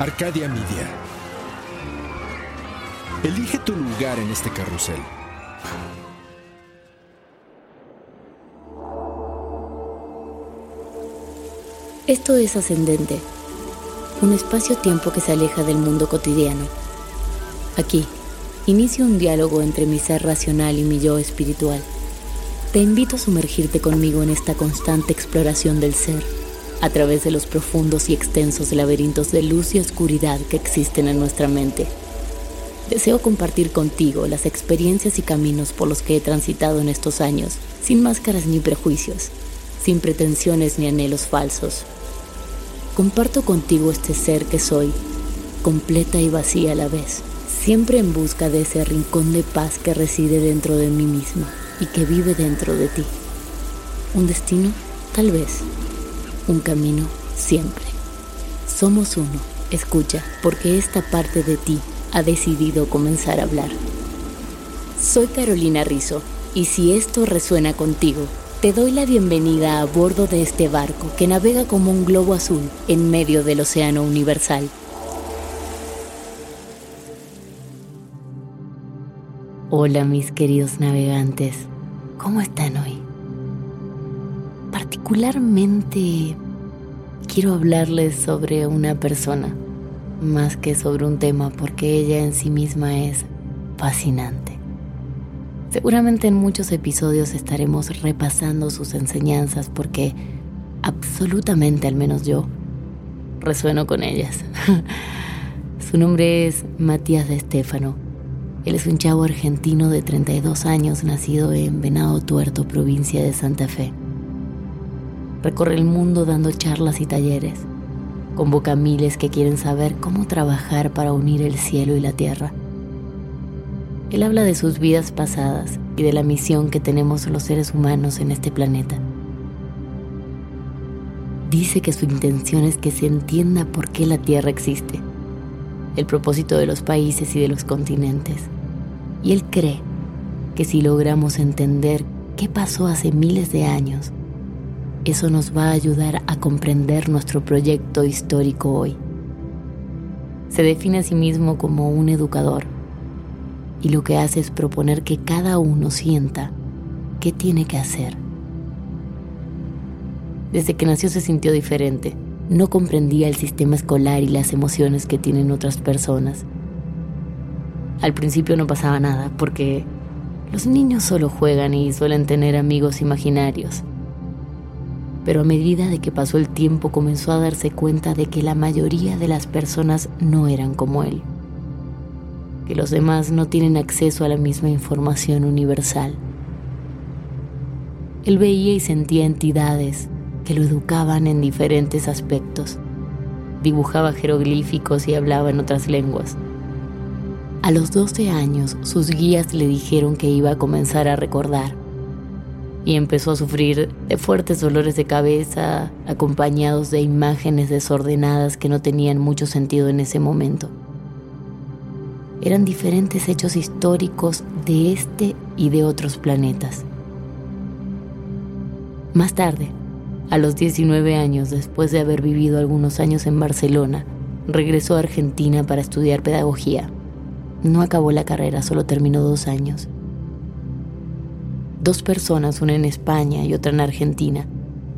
Arcadia Media. Elige tu lugar en este carrusel. Esto es Ascendente, un espacio-tiempo que se aleja del mundo cotidiano. Aquí, inicio un diálogo entre mi ser racional y mi yo espiritual. Te invito a sumergirte conmigo en esta constante exploración del ser, a través de los profundos y extensos laberintos de luz y oscuridad que existen en nuestra mente. Deseo compartir contigo las experiencias y caminos por los que he transitado en estos años, sin máscaras ni prejuicios, sin pretensiones ni anhelos falsos. Comparto contigo este ser que soy, completa y vacía a la vez, siempre en busca de ese rincón de paz que reside dentro de mí misma y que vive dentro de ti. Un destino, tal vez. Un camino, siempre. Somos uno. Escucha, porque esta parte de ti ha decidido comenzar a hablar. Soy Carolina Rizzo, y si esto resuena contigo, te doy la bienvenida a bordo de este barco que navega como un globo azul en medio del océano universal. Hola mis queridos navegantes, ¿cómo están hoy? Particularmente quiero hablarles sobre una persona, más que sobre un tema, porque ella en sí misma es fascinante. Seguramente en muchos episodios estaremos repasando sus enseñanzas porque absolutamente, al menos yo, resueno con ellas. Su nombre es Matías de Estéfano. Él es un chavo argentino de 32 años nacido en Venado Tuerto, provincia de Santa Fe. Recorre el mundo dando charlas y talleres. Convoca a miles que quieren saber cómo trabajar para unir el cielo y la tierra él habla de sus vidas pasadas y de la misión que tenemos los seres humanos en este planeta. Dice que su intención es que se entienda por qué la Tierra existe, el propósito de los países y de los continentes. Y él cree que si logramos entender qué pasó hace miles de años, eso nos va a ayudar a comprender nuestro proyecto histórico hoy. Se define a sí mismo como un educador y lo que hace es proponer que cada uno sienta qué tiene que hacer. Desde que nació se sintió diferente. No comprendía el sistema escolar y las emociones que tienen otras personas. Al principio no pasaba nada porque los niños solo juegan y suelen tener amigos imaginarios. Pero a medida de que pasó el tiempo comenzó a darse cuenta de que la mayoría de las personas no eran como él que los demás no tienen acceso a la misma información universal. Él veía y sentía entidades que lo educaban en diferentes aspectos. Dibujaba jeroglíficos y hablaba en otras lenguas. A los 12 años, sus guías le dijeron que iba a comenzar a recordar y empezó a sufrir de fuertes dolores de cabeza acompañados de imágenes desordenadas que no tenían mucho sentido en ese momento eran diferentes hechos históricos de este y de otros planetas. Más tarde, a los 19 años, después de haber vivido algunos años en Barcelona, regresó a Argentina para estudiar pedagogía. No acabó la carrera, solo terminó dos años. Dos personas, una en España y otra en Argentina,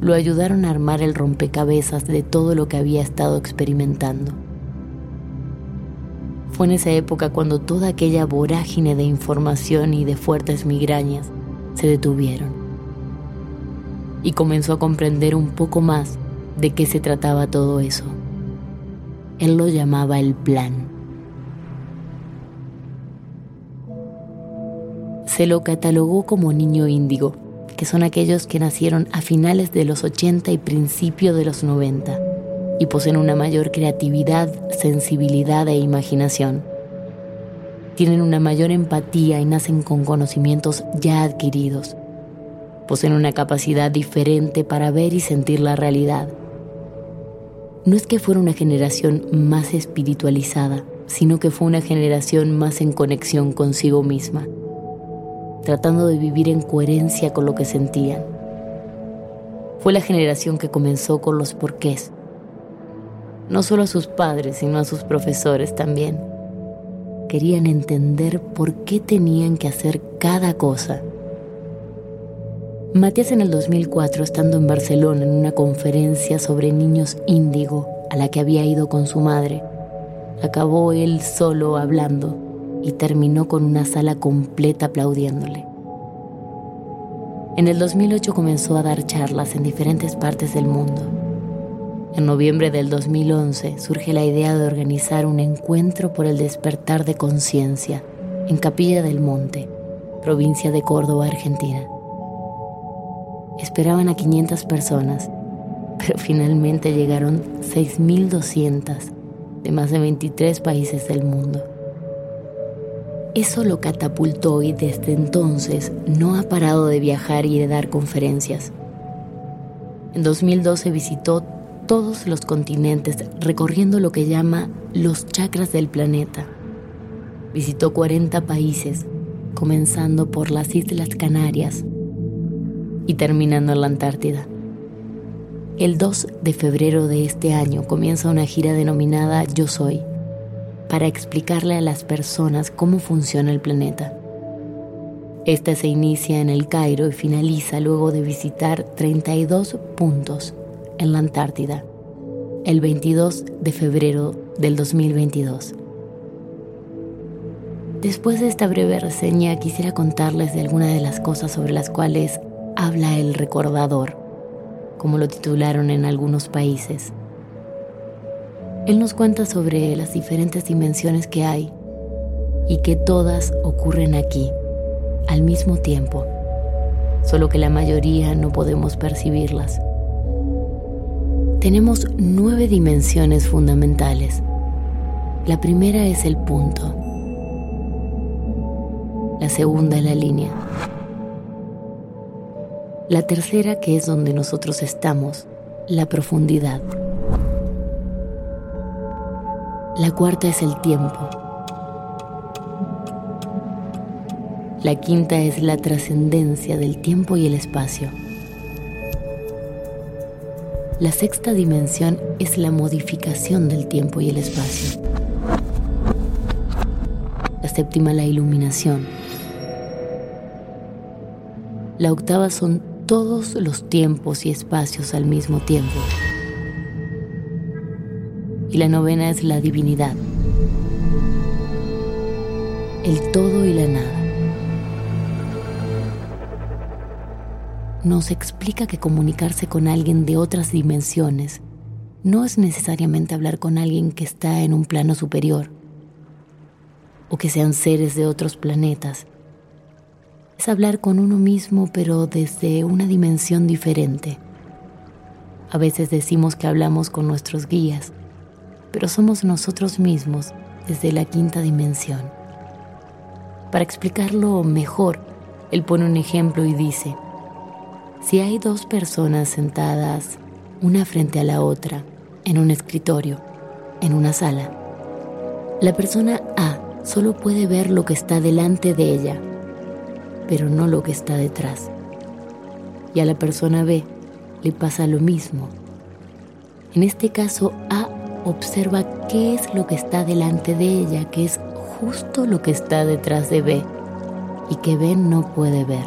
lo ayudaron a armar el rompecabezas de todo lo que había estado experimentando. Fue en esa época cuando toda aquella vorágine de información y de fuertes migrañas se detuvieron. Y comenzó a comprender un poco más de qué se trataba todo eso. Él lo llamaba el plan. Se lo catalogó como niño índigo que son aquellos que nacieron a finales de los 80 y principios de los 90 y poseen una mayor creatividad, sensibilidad e imaginación. Tienen una mayor empatía y nacen con conocimientos ya adquiridos. Poseen una capacidad diferente para ver y sentir la realidad. No es que fuera una generación más espiritualizada, sino que fue una generación más en conexión consigo misma, tratando de vivir en coherencia con lo que sentían. Fue la generación que comenzó con los porqués, no solo a sus padres, sino a sus profesores también. Querían entender por qué tenían que hacer cada cosa. Matías en el 2004, estando en Barcelona en una conferencia sobre niños índigo a la que había ido con su madre, acabó él solo hablando y terminó con una sala completa aplaudiéndole. En el 2008 comenzó a dar charlas en diferentes partes del mundo en noviembre del 2011 surge la idea de organizar un encuentro por el despertar de conciencia en Capilla del Monte, provincia de Córdoba, Argentina. Esperaban a 500 personas, pero finalmente llegaron 6.200 de más de 23 países del mundo. Eso lo catapultó y desde entonces no ha parado de viajar y de dar conferencias. En 2012 visitó todos los continentes recorriendo lo que llama los chakras del planeta. Visitó 40 países, comenzando por las Islas Canarias y terminando en la Antártida. El 2 de febrero de este año comienza una gira denominada Yo Soy, para explicarle a las personas cómo funciona el planeta. Esta se inicia en el Cairo y finaliza luego de visitar 32 puntos en la Antártida el 22 de febrero del 2022. Después de esta breve reseña quisiera contarles de algunas de las cosas sobre las cuales habla el recordador, como lo titularon en algunos países. Él nos cuenta sobre las diferentes dimensiones que hay y que todas ocurren aquí, al mismo tiempo, solo que la mayoría no podemos percibirlas. Tenemos nueve dimensiones fundamentales. La primera es el punto. La segunda la línea. La tercera, que es donde nosotros estamos, la profundidad. La cuarta es el tiempo. La quinta es la trascendencia del tiempo y el espacio. La sexta dimensión es la modificación del tiempo y el espacio. La séptima la iluminación. La octava son todos los tiempos y espacios al mismo tiempo. Y la novena es la divinidad. El todo y la nada. nos explica que comunicarse con alguien de otras dimensiones no es necesariamente hablar con alguien que está en un plano superior o que sean seres de otros planetas. Es hablar con uno mismo pero desde una dimensión diferente. A veces decimos que hablamos con nuestros guías, pero somos nosotros mismos desde la quinta dimensión. Para explicarlo mejor, él pone un ejemplo y dice, si hay dos personas sentadas una frente a la otra en un escritorio, en una sala, la persona A solo puede ver lo que está delante de ella, pero no lo que está detrás. Y a la persona B le pasa lo mismo. En este caso, A observa qué es lo que está delante de ella, que es justo lo que está detrás de B y que B no puede ver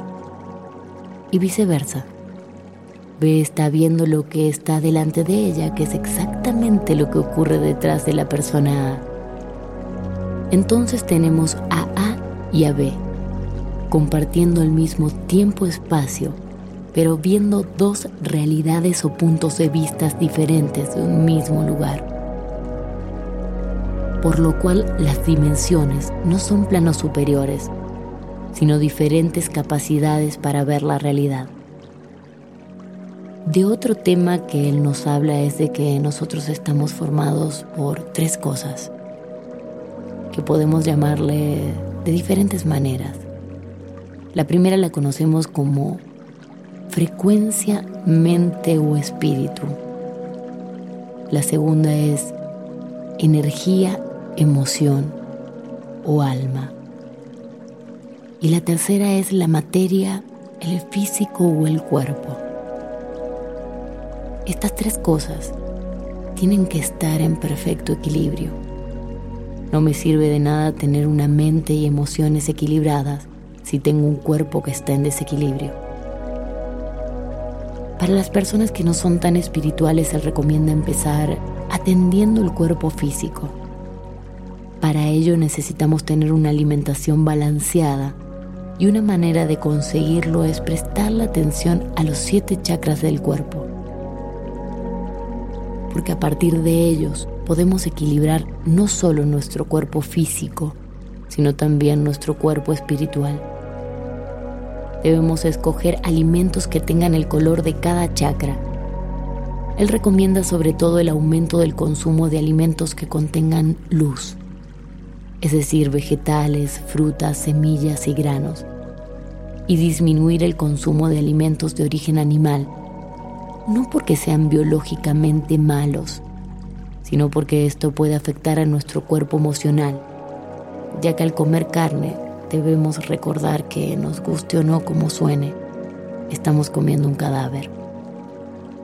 y viceversa. B está viendo lo que está delante de ella, que es exactamente lo que ocurre detrás de la persona A. Entonces tenemos a A y a B, compartiendo el mismo tiempo-espacio, pero viendo dos realidades o puntos de vista diferentes de un mismo lugar. Por lo cual las dimensiones no son planos superiores, sino diferentes capacidades para ver la realidad. De otro tema que él nos habla es de que nosotros estamos formados por tres cosas, que podemos llamarle de diferentes maneras. La primera la conocemos como frecuencia, mente o espíritu. La segunda es energía, emoción o alma. Y la tercera es la materia, el físico o el cuerpo. Estas tres cosas tienen que estar en perfecto equilibrio. No me sirve de nada tener una mente y emociones equilibradas si tengo un cuerpo que está en desequilibrio. Para las personas que no son tan espirituales se recomienda empezar atendiendo el cuerpo físico. Para ello necesitamos tener una alimentación balanceada y una manera de conseguirlo es prestar la atención a los siete chakras del cuerpo. Porque a partir de ellos podemos equilibrar no solo nuestro cuerpo físico, sino también nuestro cuerpo espiritual. Debemos escoger alimentos que tengan el color de cada chakra. Él recomienda sobre todo el aumento del consumo de alimentos que contengan luz, es decir, vegetales, frutas, semillas y granos, y disminuir el consumo de alimentos de origen animal, no porque sean biológicamente malos, sino porque esto puede afectar a nuestro cuerpo emocional, ya que al comer carne debemos recordar que nos guste o no como suene, estamos comiendo un cadáver.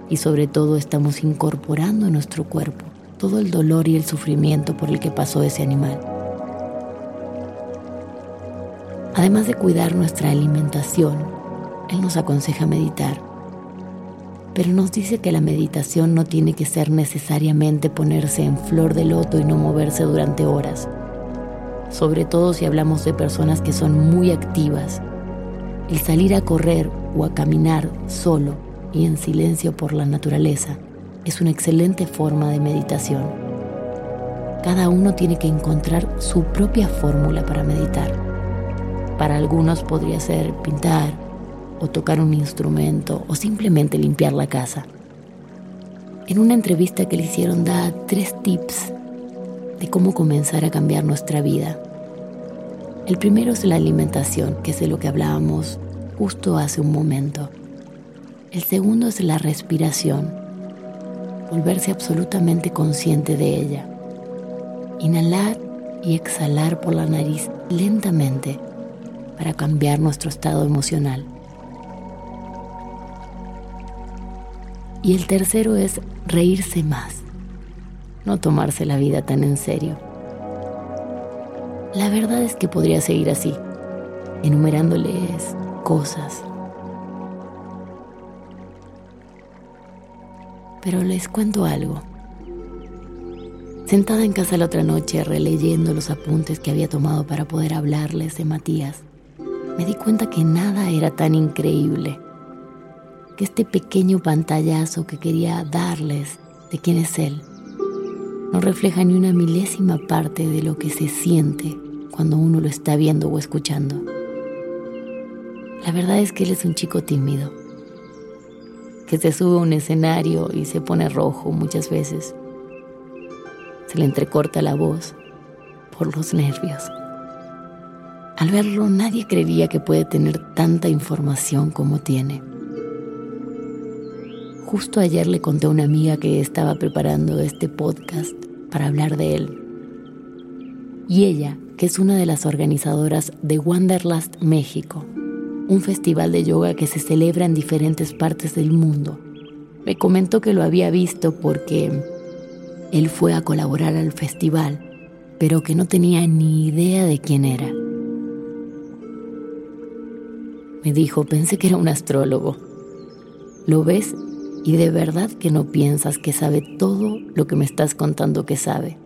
Y sobre todo estamos incorporando en nuestro cuerpo todo el dolor y el sufrimiento por el que pasó ese animal. Además de cuidar nuestra alimentación, Él nos aconseja meditar. Pero nos dice que la meditación no tiene que ser necesariamente ponerse en flor de loto y no moverse durante horas sobre todo si hablamos de personas que son muy activas. El salir a correr o a caminar solo y en silencio por la naturaleza es una excelente forma de meditación. Cada uno tiene que encontrar su propia fórmula para meditar. Para algunos podría ser pintar o tocar un instrumento o simplemente limpiar la casa. En una entrevista que le hicieron da tres tips de cómo comenzar a cambiar nuestra vida. El primero es la alimentación, que es de lo que hablábamos justo hace un momento. El segundo es la respiración, volverse absolutamente consciente de ella. Inhalar y exhalar por la nariz lentamente para cambiar nuestro estado emocional. Y el tercero es reírse más no tomarse la vida tan en serio. La verdad es que podría seguir así, enumerándoles cosas. Pero les cuento algo. Sentada en casa la otra noche, releyendo los apuntes que había tomado para poder hablarles de Matías, me di cuenta que nada era tan increíble, que este pequeño pantallazo que quería darles de quién es él no refleja ni una milésima parte de lo que se siente cuando uno lo está viendo o escuchando. La verdad es que él es un chico tímido, que se sube a un escenario y se pone rojo muchas veces. Se le entrecorta la voz por los nervios. Al verlo nadie creería que puede tener tanta información como tiene. Justo ayer le conté a una amiga que estaba preparando este podcast para hablar de él. Y ella, que es una de las organizadoras de Wanderlust México, un festival de yoga que se celebra en diferentes partes del mundo, me comentó que lo había visto porque él fue a colaborar al festival, pero que no tenía ni idea de quién era. Me dijo, pensé que era un astrólogo. ¿Lo ves? y de verdad que no piensas que sabe todo lo que me estás contando que sabe.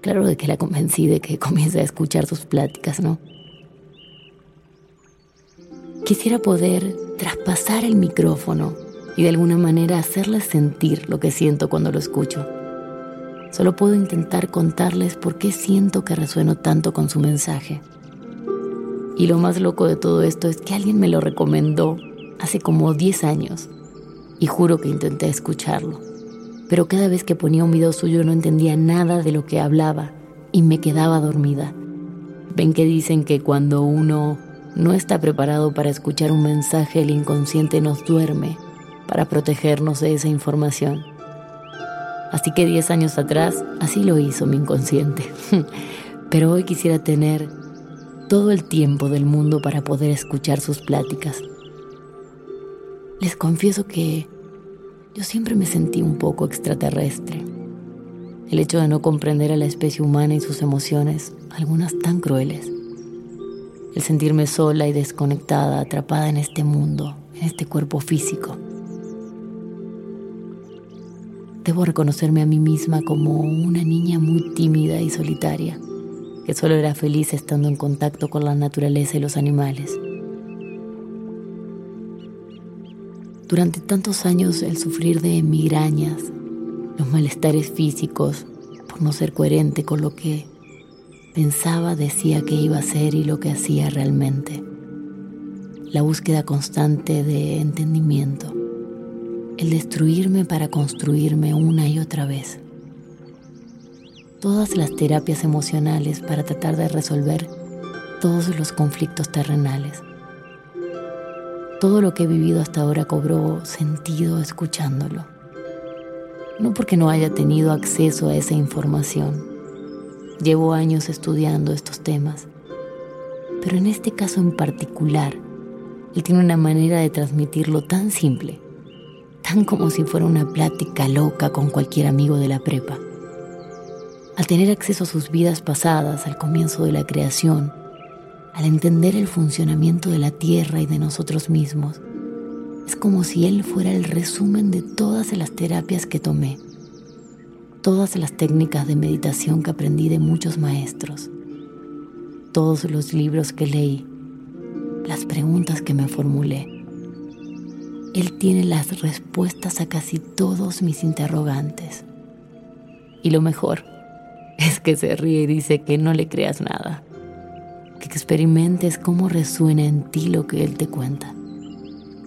Claro de que la convencí de que comience a escuchar sus pláticas, ¿no? Quisiera poder traspasar el micrófono y de alguna manera hacerles sentir lo que siento cuando lo escucho. Solo puedo intentar contarles por qué siento que resueno tanto con su mensaje. Y lo más loco de todo esto es que alguien me lo recomendó hace como 10 años y juro que intenté escucharlo. Pero cada vez que ponía un video suyo no entendía nada de lo que hablaba y me quedaba dormida. Ven que dicen que cuando uno no está preparado para escuchar un mensaje, el inconsciente nos duerme para protegernos de esa información. Así que 10 años atrás, así lo hizo mi inconsciente. Pero hoy quisiera tener todo el tiempo del mundo para poder escuchar sus pláticas. Les confieso que yo siempre me sentí un poco extraterrestre. El hecho de no comprender a la especie humana y sus emociones, algunas tan crueles. El sentirme sola y desconectada, atrapada en este mundo, en este cuerpo físico. Debo reconocerme a mí misma como una niña muy tímida y solitaria que solo era feliz estando en contacto con la naturaleza y los animales. Durante tantos años el sufrir de migrañas, los malestares físicos, por no ser coherente con lo que pensaba, decía que iba a ser y lo que hacía realmente. La búsqueda constante de entendimiento, el destruirme para construirme una y otra vez todas las terapias emocionales para tratar de resolver todos los conflictos terrenales. Todo lo que he vivido hasta ahora cobró sentido escuchándolo. No porque no haya tenido acceso a esa información. Llevo años estudiando estos temas. Pero en este caso en particular, él tiene una manera de transmitirlo tan simple, tan como si fuera una plática loca con cualquier amigo de la prepa. Al tener acceso a sus vidas pasadas, al comienzo de la creación, al entender el funcionamiento de la Tierra y de nosotros mismos, es como si Él fuera el resumen de todas las terapias que tomé, todas las técnicas de meditación que aprendí de muchos maestros, todos los libros que leí, las preguntas que me formulé. Él tiene las respuestas a casi todos mis interrogantes. Y lo mejor, es que se ríe y dice que no le creas nada, que experimentes cómo resuena en ti lo que él te cuenta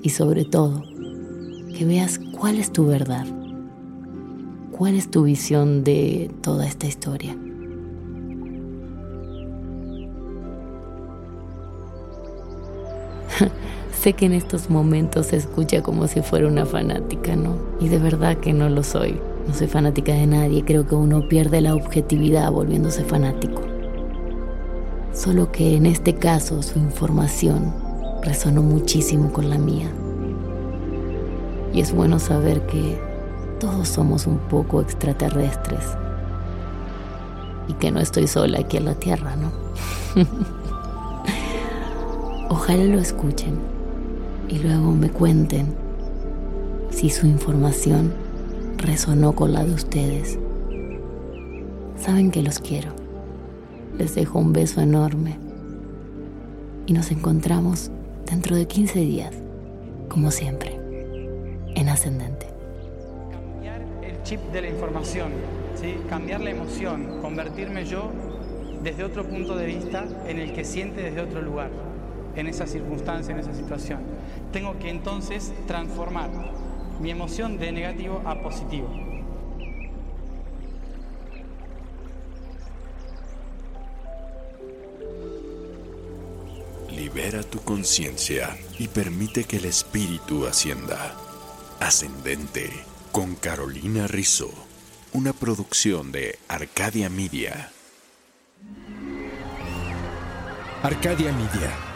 y sobre todo que veas cuál es tu verdad, cuál es tu visión de toda esta historia. sé que en estos momentos se escucha como si fuera una fanática, ¿no? Y de verdad que no lo soy. No soy fanática de nadie, creo que uno pierde la objetividad volviéndose fanático. Solo que en este caso su información resonó muchísimo con la mía. Y es bueno saber que todos somos un poco extraterrestres y que no estoy sola aquí en la Tierra, ¿no? Ojalá lo escuchen y luego me cuenten si su información resonó con la de ustedes. Saben que los quiero. Les dejo un beso enorme. Y nos encontramos dentro de 15 días, como siempre, en Ascendente. Cambiar el chip de la información, ¿sí? cambiar la emoción, convertirme yo desde otro punto de vista en el que siente desde otro lugar, en esa circunstancia, en esa situación. Tengo que entonces transformar mi emoción de negativo a positivo. Libera tu conciencia y permite que el espíritu ascienda. Ascendente con Carolina Rizzo, una producción de Arcadia Media. Arcadia Media